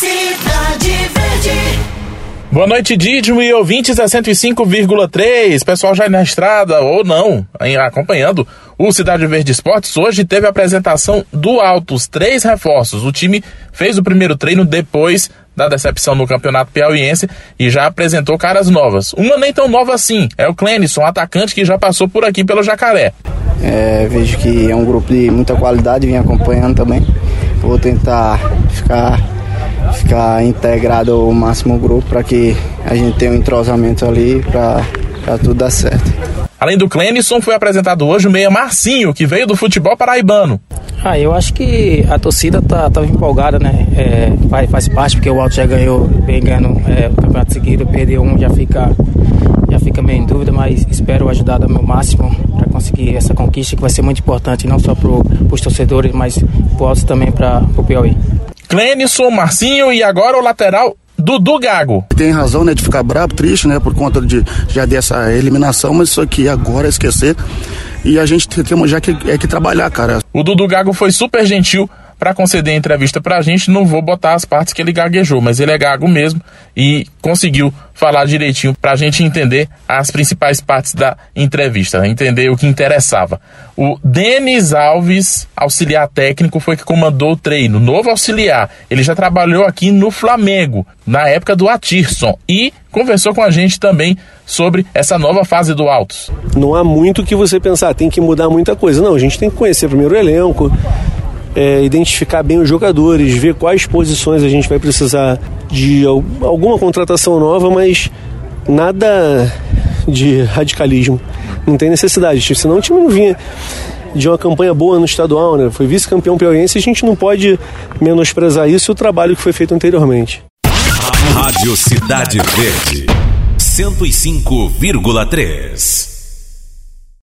Cidade Verde. Boa noite, Didmo e ouvintes da 105,3. Pessoal já na estrada ou não, acompanhando o Cidade Verde Esportes. Hoje teve a apresentação do Altos, três reforços. O time fez o primeiro treino depois da decepção no Campeonato Piauiense e já apresentou caras novas. Uma nem tão nova assim, é o Clenison, atacante que já passou por aqui pelo Jacaré. É, vejo que é um grupo de muita qualidade, vim acompanhando também. Vou tentar ficar, ficar integrado ao máximo grupo para que a gente tenha um entrosamento ali para tudo dar certo. Além do Clenison, foi apresentado hoje o meia Marcinho, que veio do futebol paraibano. Ah, eu acho que a torcida tá, tava empolgada, né? É, faz, faz parte, porque o Alto já ganhou, vem ganhando é, o campeonato seguido, perdeu um, já fica, já fica meio em dúvida, mas espero ajudar do meu máximo para conseguir essa conquista que vai ser muito importante, não só para os torcedores, mas pro Alto também para o Piauí. Clenison, Marcinho e agora o lateral Dudu Gago. Tem razão, né, de ficar bravo, triste, né, por conta de já dessa eliminação, mas isso aqui agora é esquecer. E a gente tem já que, é que trabalhar, cara. O Dudu Gago foi super gentil para conceder a entrevista pra gente. Não vou botar as partes que ele gaguejou, mas ele é gago mesmo e conseguiu falar direitinho pra gente entender as principais partes da entrevista, entender o que interessava. O Denis Alves, auxiliar técnico, foi que comandou o treino. Novo auxiliar. Ele já trabalhou aqui no Flamengo, na época do Atirson, e conversou com a gente também sobre essa nova fase do Altos. não há muito que você pensar, tem que mudar muita coisa. Não, a gente tem que conhecer primeiro o elenco, é, identificar bem os jogadores, ver quais posições a gente vai precisar de al- alguma contratação nova, mas nada de radicalismo. Não tem necessidade, senão o time não vinha de uma campanha boa no estadual, né? Foi vice-campeão piauiense, a gente não pode menosprezar isso e o trabalho que foi feito anteriormente. Rádio Cidade Verde, 105,3.